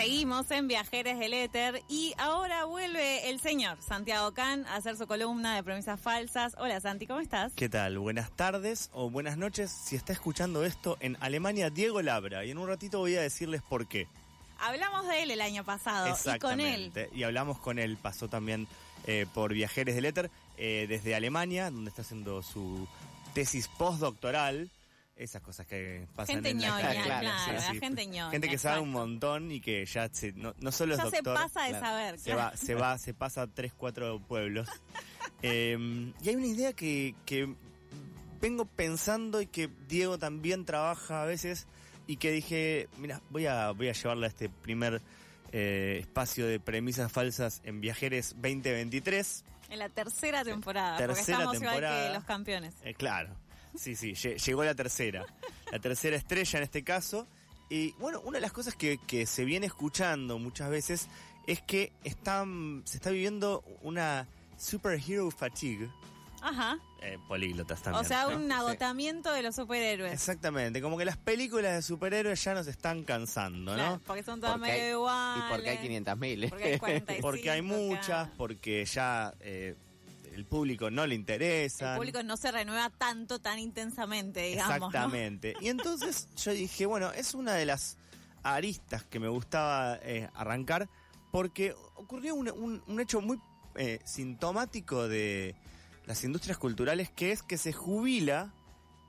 Seguimos en Viajeres del Éter y ahora vuelve el señor Santiago Can a hacer su columna de premisas falsas. Hola Santi, ¿cómo estás? ¿Qué tal? Buenas tardes o buenas noches si está escuchando esto en Alemania Diego Labra y en un ratito voy a decirles por qué. Hablamos de él el año pasado y con él. Y hablamos con él, pasó también eh, por Viajeres del Éter eh, desde Alemania, donde está haciendo su tesis postdoctoral esas cosas que pasan gente en la claro, claro gente ñoña. Gente que sabe un montón y que ya se, no, no solo es doctor. se pasa de saber. Se va, se va, se pasa a tres, cuatro pueblos. Em, y hay una idea que, que vengo pensando y que Diego también trabaja a veces y que dije, mira, voy a, voy a llevarla a este primer eh, espacio de premisas falsas en Viajeres 2023. En la tercera temporada, tercera porque estamos temporada, igual que los campeones. Eh, claro. Sí, sí, llegó la tercera. La tercera estrella en este caso. Y bueno, una de las cosas que, se viene escuchando muchas veces es que están, se está viviendo una superhero fatigue. Ajá. Eh, políglotas también. O sea, un agotamiento de los superhéroes. Exactamente, como que las películas de superhéroes ya nos están cansando, ¿no? porque son todas medio iguales. Y porque hay 500.000. Porque hay 45, Porque hay muchas, porque ya eh, el público no le interesa. El público no se renueva tanto, tan intensamente, digamos. Exactamente. Y entonces yo dije, bueno, es una de las aristas que me gustaba eh, arrancar porque ocurrió un, hecho muy eh, sintomático de las industrias culturales que es que se jubila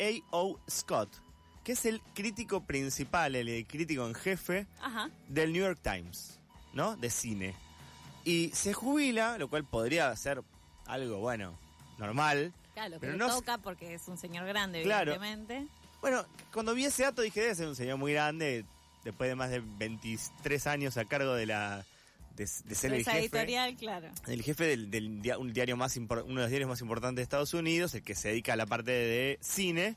A.O. Scott, que es el crítico principal, el crítico en jefe del New York Times, ¿no? De cine. Y se jubila, lo cual podría ser algo, bueno, normal. Claro, pero no toca porque es un señor grande, evidentemente. Bueno, cuando vi ese dato dije, debe ser un señor muy grande, después de más de 23 años a cargo de la de, ser el jefe, editorial, claro. El jefe del, un diario más uno de los diarios más importantes de Estados Unidos, el que se dedica a la parte de cine.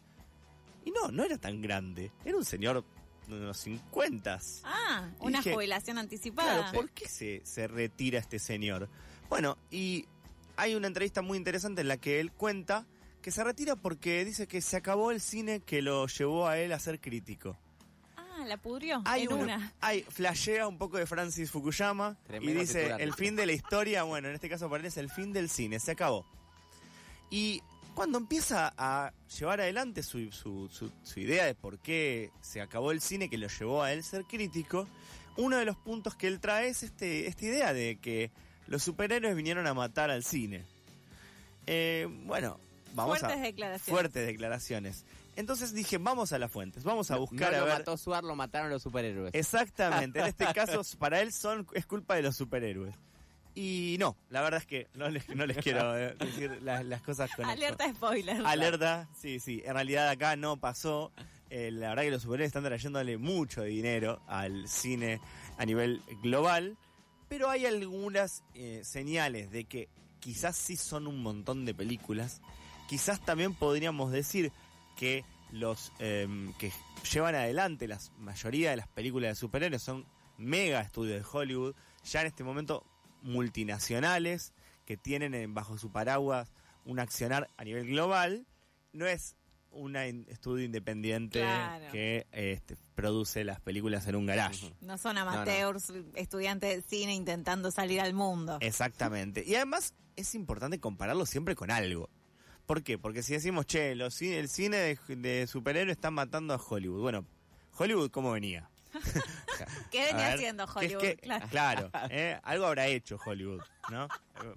Y no, no era tan grande. Era un señor de unos 50. Ah, una jubilación anticipada. Claro, ¿por qué se, se retira este señor? Bueno, y hay una entrevista muy interesante en la que él cuenta que se retira porque dice que se acabó el cine que lo llevó a él a ser crítico. Ah, la pudrió. Hay en una. Hay, flashea un poco de Francis Fukuyama y dice, el fin de la historia, bueno, en este caso para él es el fin del cine, se acabó. Y cuando empieza a llevar adelante su, su, su, idea de por qué se acabó el cine que lo llevó a él ser crítico, uno de los puntos que él trae es este, esta idea de que los superhéroes vinieron a matar al cine. Eh, bueno, vamos fuertes a... Declaraciones. Fuertes declaraciones. Entonces dije, vamos a las fuentes, vamos a buscar no a lo mató Suar, lo mataron los superhéroes. Exactamente, en este caso para él son es culpa de los superhéroes. Y no, la verdad es que no les, no les quiero eh, decir las, cosas con Alerta spoiler. Alerta, sí, sí. En realidad acá no pasó. Eh, la verdad que los superhéroes están trayéndole mucho dinero al cine a nivel global pero hay algunas eh, señales de que quizás sí son un montón de películas. Quizás también podríamos decir que los em, que llevan adelante la mayoría de las películas de superhéroes son mega estudios de Hollywood, ya en este momento multinacionales que tienen bajo su paraguas un accionar a nivel global. No es un estudio independiente que este, produce las películas en un garage. No son amateurs, estudiantes de cine intentando salir al mundo. Exactamente. Y además es importante compararlo siempre con algo. ¿Por qué? Porque si decimos, che, los, el cine de, de superhéroes está matando a Hollywood. Bueno, Hollywood, ¿cómo venía? ¿Qué venía haciendo Hollywood? claro, ¿eh? algo habrá hecho Hollywood, ¿no?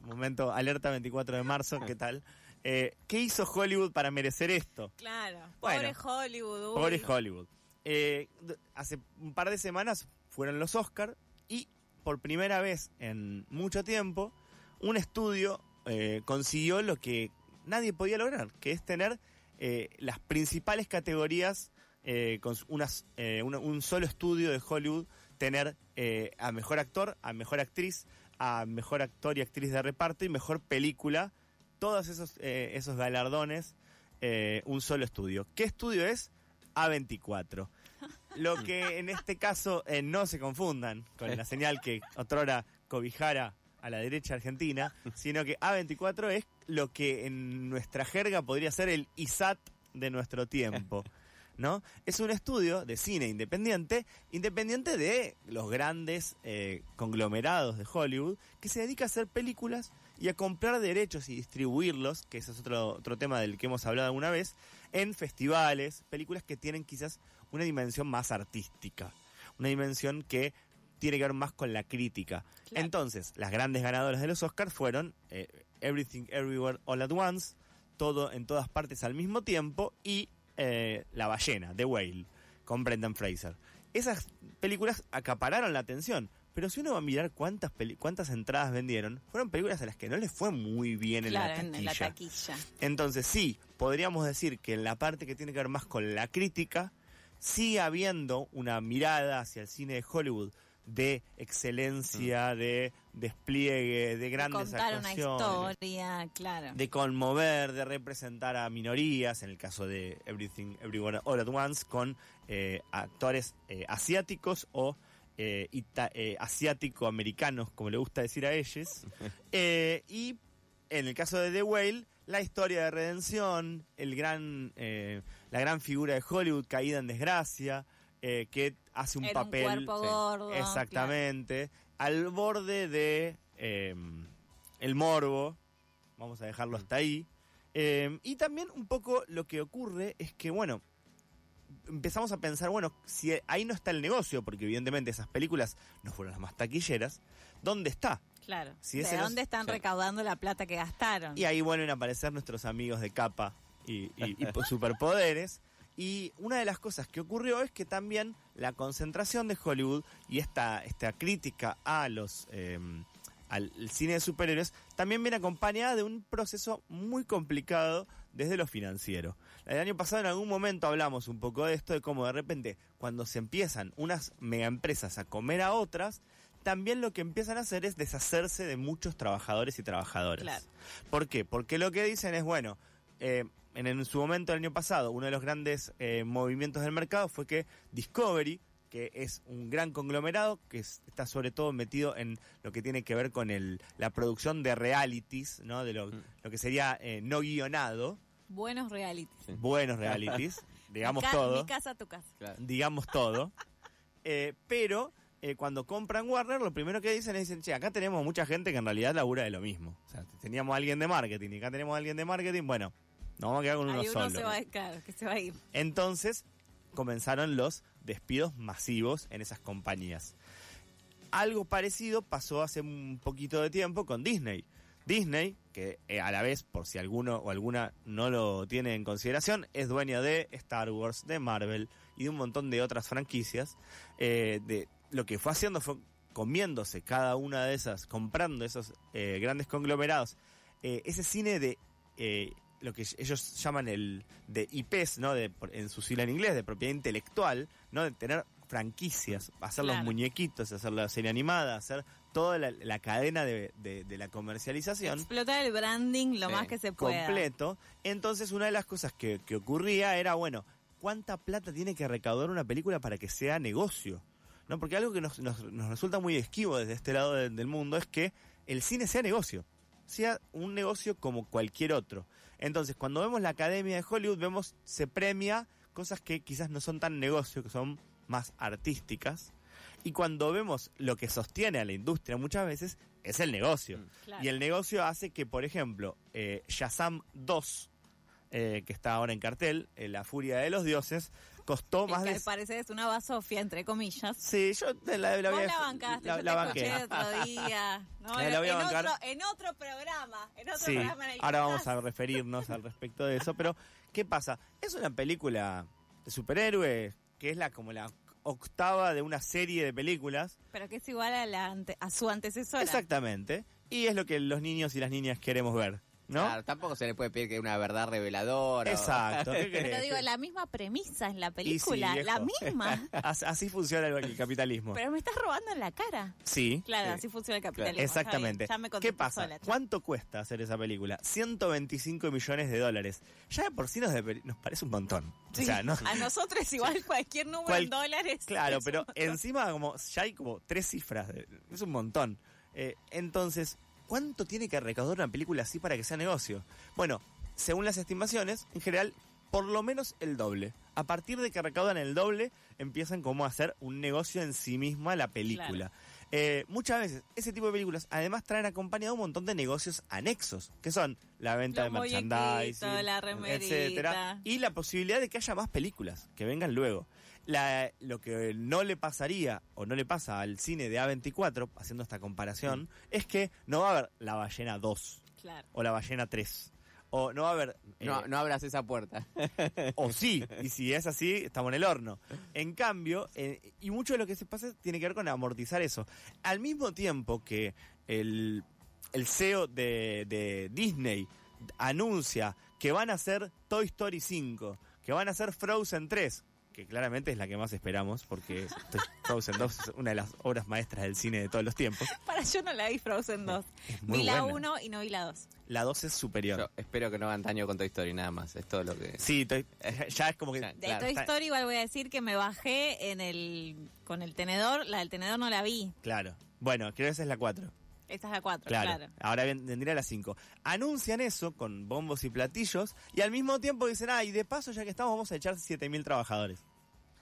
Momento, alerta 24 de marzo, ¿qué tal? Eh, ¿Qué hizo Hollywood para merecer esto? Claro, pobre Hollywood. Pobre Hollywood. Eh, hace un par de semanas fueron los Oscars y por primera vez en mucho tiempo un estudio eh, consiguió lo que nadie podía lograr, que es tener las principales categorías con unas, un solo estudio de Hollywood, tener a mejor actor, a mejor actriz, a mejor actor y actriz de reparto y mejor película todos esos, eh, esos galardones eh, un solo estudio. ¿Qué estudio es? A24. Lo que en este caso eh, no se confundan con la señal que otrora cobijara a la derecha argentina, sino que A24 es lo que en nuestra jerga podría ser el ISAT de nuestro tiempo. ¿no? Es un estudio de cine independiente, independiente de los grandes eh, conglomerados de Hollywood, que se dedica a hacer películas y a comprar derechos y distribuirlos, que ese es otro, otro tema del que hemos hablado alguna vez, en festivales, películas que tienen quizás una dimensión más artística, una dimensión que tiene que ver más con la crítica. Claro. Entonces, las grandes ganadoras de los Oscars fueron eh, Everything Everywhere All at Once, todo en todas partes al mismo tiempo y eh, La ballena, The Whale, con Brendan Fraser. Esas películas acapararon la atención, pero si uno va a mirar cuántas peli- cuántas entradas vendieron, fueron películas a las que no les fue muy bien en claro, la en, taquilla. en la taquilla. Entonces sí, podríamos decir que en la parte que tiene que ver más con la crítica, sigue habiendo una mirada hacia el cine de Hollywood de excelencia, de despliegue, de grandes Contar una actuaciones historia, claro. de conmover, de representar a minorías, en el caso de Everything Everywhere All at Once, con eh, actores eh, asiáticos o eh, ita- eh, asiático-americanos, como le gusta decir a ellos. Eh, y en el caso de The Whale, la historia de redención, el gran, eh, la gran figura de Hollywood caída en desgracia, eh, que hace un Era papel... un cuerpo sí. gordo. Exactamente. Al borde de eh, el morbo. Vamos a dejarlo hasta ahí. Eh, y también un poco lo que ocurre es que, bueno, empezamos a pensar, bueno, si ahí no está el negocio, porque evidentemente esas películas no fueron las más taquilleras, ¿dónde está? Claro. Si ¿De no- dónde están recaudando la plata que gastaron? Y ahí vuelven a aparecer nuestros amigos de capa y, y- y po- superpoderes. Y una de las cosas que ocurrió es que también la concentración de Hollywood y esta, esta crítica a los eh, al cine de superhéroes también viene acompañada de un proceso muy complicado desde lo financiero. El año pasado en algún momento hablamos un poco de esto, de cómo de repente cuando se empiezan unas mega empresas a comer a otras, también lo que empiezan a hacer es deshacerse de muchos trabajadores y trabajadoras. Claro. ¿Por qué? Porque lo que dicen es, bueno, eh, en, en su momento el año pasado, uno de los grandes eh, movimientos del mercado fue que Discovery, que es un gran conglomerado, que es- está sobre todo metido en lo que tiene que ver con el, la producción de realities, ¿no? de lo, Mm. lo que sería eh, no guionado, Buenos reality. buenos realities, digamos mi todo Mi casa, tu casa. Claro. digamos todo. Eh, pero eh, cuando compran Warner, lo primero que dicen es, dicen, che, acá tenemos mucha gente que en realidad labura de lo mismo. O sea, teníamos a alguien de marketing y acá tenemos a alguien de marketing, bueno, nos vamos a quedar con uno Ahí uno solo. se va, claro, que se va a ir. Entonces comenzaron los despidos masivos en esas compañías. Algo parecido pasó hace un poquito de tiempo con Disney. Disney, que eh, a la vez, por si alguno o alguna no lo tiene en consideración, es dueño de Star Wars, de Marvel y de un montón de otras franquicias. eh, de, lo que fue haciendo fue comiéndose cada una de esas, comprando esos eh, grandes conglomerados, ese cine de lo que ellos llaman el de IPs, ¿no? De, en su sigla en inglés, de propiedad intelectual, ¿no? De tener franquicias, hacer los muñequitos, hacer la serie animada, hacer toda la, la cadena de, de- de la comercialización Explotar el branding lo más que se pueda. completo. Entonces, una de las cosas que, que ocurría era, bueno, ¿cuánta plata tiene que recaudar una película para que sea negocio? ¿No? Porque algo que nos, nos- nos resulta muy esquivo desde este lado de- del mundo es que el cine sea negocio, sea un negocio como cualquier otro. Entonces, cuando vemos la Academia de Hollywood, vemos, se premia cosas que quizás no son tan negocio, que son más artísticas. Y cuando vemos lo que sostiene a la industria muchas veces, es el negocio. Mm. Claro. Y el negocio hace que, por ejemplo, eh, Shazam 2, eh, que está ahora en cartel, eh, La Furia de los Dioses, costó más de... al parecer es una basofia, entre comillas. Sí, yo la, la, la Vos la bancaste, la- yo la te escuché otro día. No, en, otro, en otro programa, en otro Sí, programa en ahora vamos a referirnos al respecto de eso, pero ¿qué pasa? Es una película de superhéroes que es la como la octava de una serie de películas. Pero que es igual a, la ante- a su antecesora. Exactamente. Y es lo que los niños y las niñas queremos ver, ¿no? Claro, tampoco se le puede pedir que una verdad reveladora. Exacto. ¿qué Pero digo, la misma premisa en la sí, película, la misma. As- Así funciona el, capitalismo. Pero me estás robando en la cara. Sí. Claro, Sí. así funciona el capitalismo. Exactamente. ya me ¿Qué pasa? sola. ¿Cuánto cuesta hacer esa película? 125 millones de dólares. Ya de por sí nos, nos parece un montón. Sí, O sea, ¿no? A nosotros igual cualquier número Cual- en dólares. Claro, es pero encima como ya hay como tres cifras. de- Es un montón. Eh, entonces, ¿cuánto tiene que recaudar una película así para que sea negocio? Bueno, según las estimaciones, en general, por lo menos el doble. A partir de que recaudan el doble, empiezan como a hacer un negocio en sí misma la película. Eh, muchas veces ese tipo de películas además traen acompañado un montón de negocios anexos, que son la venta Los de merchandising, la etcétera, y la posibilidad de que haya más películas que vengan luego. La- lo que no le pasaría o no le pasa al cine de A24, haciendo esta comparación, es que no va a haber La Ballena 2 Claro. o La Ballena 3. O no va a haber... eh, No, no abras esa puerta. o sí, y si es así, estamos en el horno. En cambio, eh, y mucho de lo que se pasa tiene que ver con amortizar eso. Al mismo tiempo que el, el CEO de, de Disney anuncia que van a hacer Toy Story 5, que van a hacer Frozen 3, que claramente es la que más esperamos, porque Frozen 2 es una de las obras maestras del cine de todos los tiempos. Para yo no la vi Frozen 2. Es muy Vi la buena. 1 y no vi la 2. La 2 es superior. Yo espero que no hagan daño con Toy Story nada más. Es todo lo que. Sí, Toy- ya es como que... De Claro, Toy está- Story igual voy a decir que me bajé en el con el tenedor. La del tenedor no la vi. Claro. Bueno, creo que esa es la 4. Esta es la 4, Claro. claro. Ahora ven- vendría la 5. Anuncian eso con bombos y platillos y al mismo tiempo dicen, ah, y de paso ya que estamos vamos a echar 7.000 trabajadores.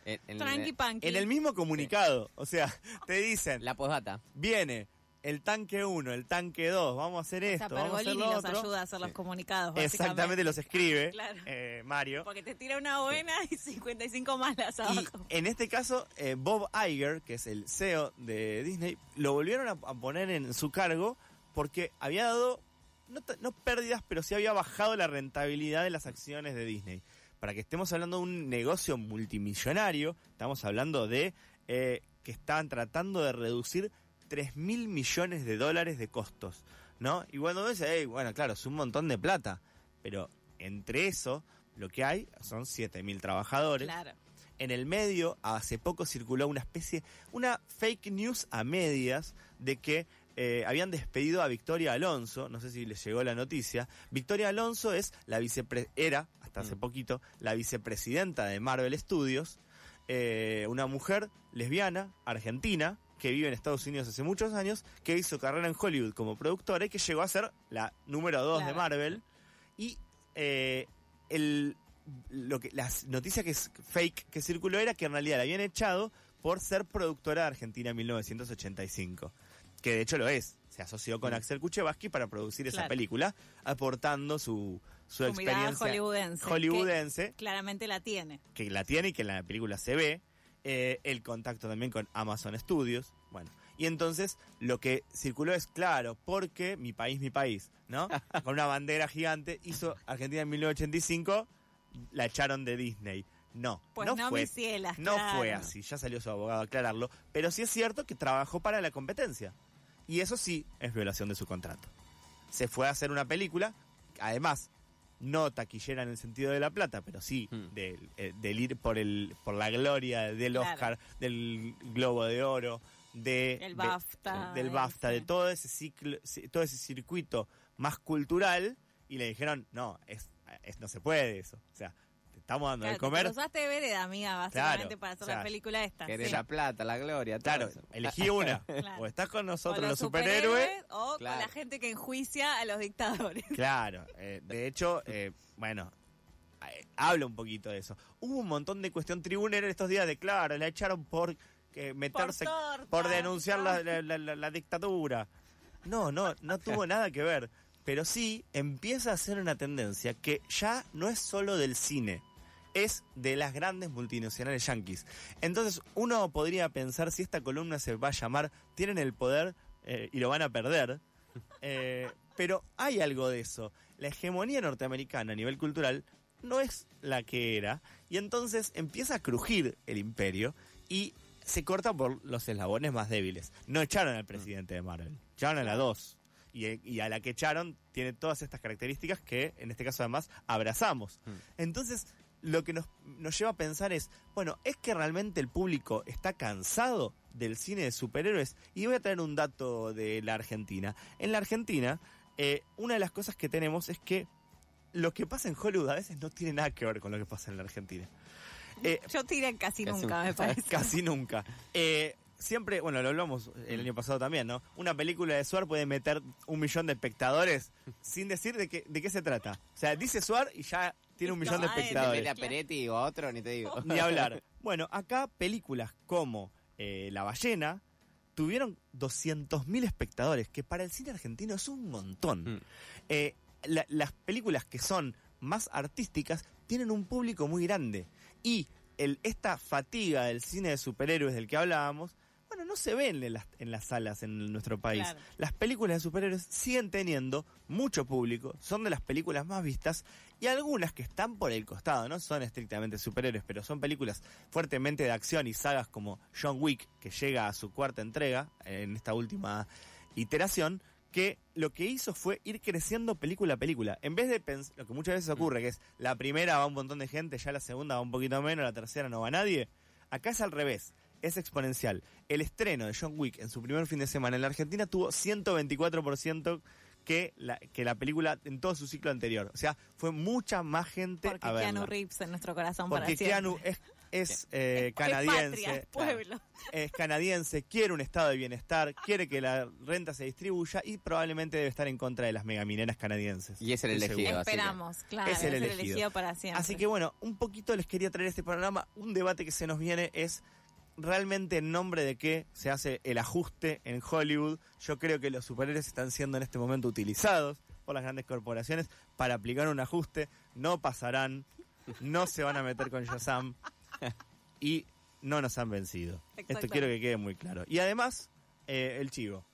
En, en- Tranqui Panqui. En el mismo comunicado. O sea, te dicen, la postdata. viene el tanque 1, el tanque 2, vamos a hacer esto, vamos a hacer lo los otro. ayuda a hacer los comunicados. Exactamente los escribe Claro. eh, Mario. Porque te tira una buena y 55 malas Y abajo. en este caso, eh, Bob Iger, que es el CEO de Disney, lo volvieron a, a poner en su cargo porque había dado, no, no pérdidas, pero sí había bajado la rentabilidad de las acciones de Disney. Para que estemos hablando de un negocio multimillonario, estamos hablando de eh, que estaban tratando de reducir 3 mil millones de dólares de costos, ¿no? Y cuando ves, "Ey, bueno, claro, es un montón de plata, pero entre eso, lo que hay son 7 mil trabajadores. Claro. En el medio, hace poco circuló una especie, una fake news a medias de que eh, habían despedido a Victoria Alonso, no sé si les llegó la noticia. Victoria Alonso es la vicepre era, hasta hace Mm. poquito, la vicepresidenta de Marvel Studios, eh, una mujer lesbiana, argentina, que vive en Estados Unidos hace muchos años, que hizo carrera en Hollywood como productora y que llegó a ser la número dos de Claro. Marvel. Y eh, el, lo que, la noticia que es fake que circuló era que en realidad la habían echado por ser productora de Argentina en 1985. Que de hecho lo es. Se asoció con Mm. Axel Kuchevaski para producir esa Claro. película, aportando su, su Su experiencia hollywoodense, hollywoodense, Claramente la tiene. que la tiene y que en la película se ve. Eh, el contacto también con Amazon Studios. Bueno, y entonces lo que circuló es claro, porque mi país, mi país, ¿no? Con una bandera gigante, hizo Argentina en 1985, la echaron de Disney. No, Pues no, no, fue, cielas, no claro. fue así, ya salió su abogado a aclararlo, pero sí es cierto que trabajó para la competencia. Y eso sí es violación de su contrato. Se fue a hacer una película, además, no taquillera en el sentido de la plata, pero sí Hmm. del, eh, del ir por el por la gloria del Claro. Oscar, del Globo de Oro, de, El de- BAFTA, del BAFTA, de ese. todo ese ciclo, ci- todo ese circuito más cultural y le dijeron, "No, es, es- no se puede eso." O sea, estamos dando Claro, de te comer. cruzaste de vereda, amiga, básicamente, Claro, para hacer o sea, la película esta. Querés sí. la plata, la gloria, todo Claro, eso. elegí una. Claro. O estás con nosotros los los superhéroes. o Claro. con la gente que enjuicia a los dictadores. Claro, eh, de hecho, eh, bueno, eh, habla un poquito de eso. Hubo un montón de cuestión tribunera en estos días de, claro, la echaron por eh, meterse, torta. por, denunciar la, la- la- la- la dictadura. No, no, no tuvo nada que ver. Pero sí empieza a ser una tendencia que ya no es solo del cine, es de las grandes multinacionales yanquis. Entonces uno podría pensar si esta columna se va a llamar Tienen el poder eh, y lo van a perder. Eh, pero hay algo de eso. La hegemonía norteamericana a nivel cultural no es la que era. Y entonces empieza a crujir el imperio y se corta por los eslabones más débiles. No echaron al presidente de Marvel, echaron a la 2. Y, y a la que echaron tiene todas estas características que en este caso además abrazamos. Mm. Entonces lo que nos, nos lleva a pensar es, bueno, ¿es que realmente el público está cansado del cine de superhéroes? Y voy a traer un dato de la Argentina. En la Argentina, eh, una de las cosas que tenemos es que lo que pasa en Hollywood a veces no tiene nada que ver con lo que pasa en la Argentina. Eh, Yo tiré casi Casi nunca, un- me parece. Casi nunca. Eh, siempre, bueno, lo hablamos el año pasado también, ¿no? Una película de Suar puede meter un millón de espectadores sin decir de qué, de qué se trata. O sea, dice Suar y ya tiene un millón de espectadores. a Peretti o a otro, ni te digo. Ni hablar. Bueno, acá películas como eh, La ballena tuvieron 200.000 espectadores, que para el cine argentino es un montón. Mm. Eh, la- las películas que son más artísticas tienen un público muy grande. Y el, esta fatiga del cine de superhéroes del que hablábamos, bueno, no se ven en las, en las salas en nuestro país. Claro. Las películas de superhéroes siguen teniendo mucho público, son de las películas más vistas y algunas que están por el costado, no son estrictamente superhéroes, pero son películas fuertemente de acción y sagas como John Wick, que llega a su cuarta entrega en esta última iteración, que lo que hizo fue ir creciendo película a película. En vez de pensar, lo que muchas veces ocurre, que es la primera va un montón de gente, ya la segunda va un poquito menos, la tercera no va nadie, acá es al revés. Es exponencial. El estreno de John Wick en su primer fin de semana en la Argentina tuvo 124% que la, que la película en todo su ciclo anterior. O sea, fue mucha más gente Porque a verla. Keanu Reeves en nuestro corazón para Porque siempre. Keanu es, es, eh, Es canadiense. patria, es pueblo. es canadiense, quiere un estado de bienestar, quiere que la renta se distribuya y probablemente debe estar en contra de las megamineras canadienses. Y es el elegido. así que- Esperamos, claro. Es el elegido. para siempre. Así que bueno, un poquito les quería traer este panorama. Un debate que se nos viene es realmente en nombre de qué se hace el ajuste en Hollywood. Yo creo que los superhéroes están siendo en este momento utilizados por las grandes corporaciones para aplicar un ajuste. No pasarán, no se van a meter con Shazam y no nos han vencido. Esto quiero que quede muy claro. Y además, eh, el chivo.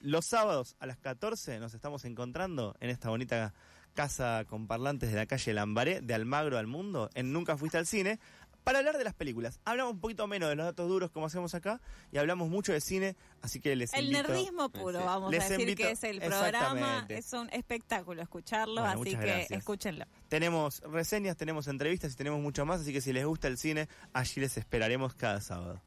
Los sábados a las 14 nos estamos encontrando en esta bonita casa con parlantes de la calle Lambaré, de Almagro al Mundo, en Nunca Fuiste al Cine, para hablar de las películas. Hablamos un poquito menos de los datos duros como hacemos acá y hablamos mucho de cine, así que les El invito... nerdismo puro, Sí. vamos a decir invito- que es el programa. Es un espectáculo escucharlo, Bueno, así que gracias. escúchenlo. Tenemos reseñas, tenemos entrevistas y tenemos mucho más, así que si les gusta el cine, allí les esperaremos cada sábado.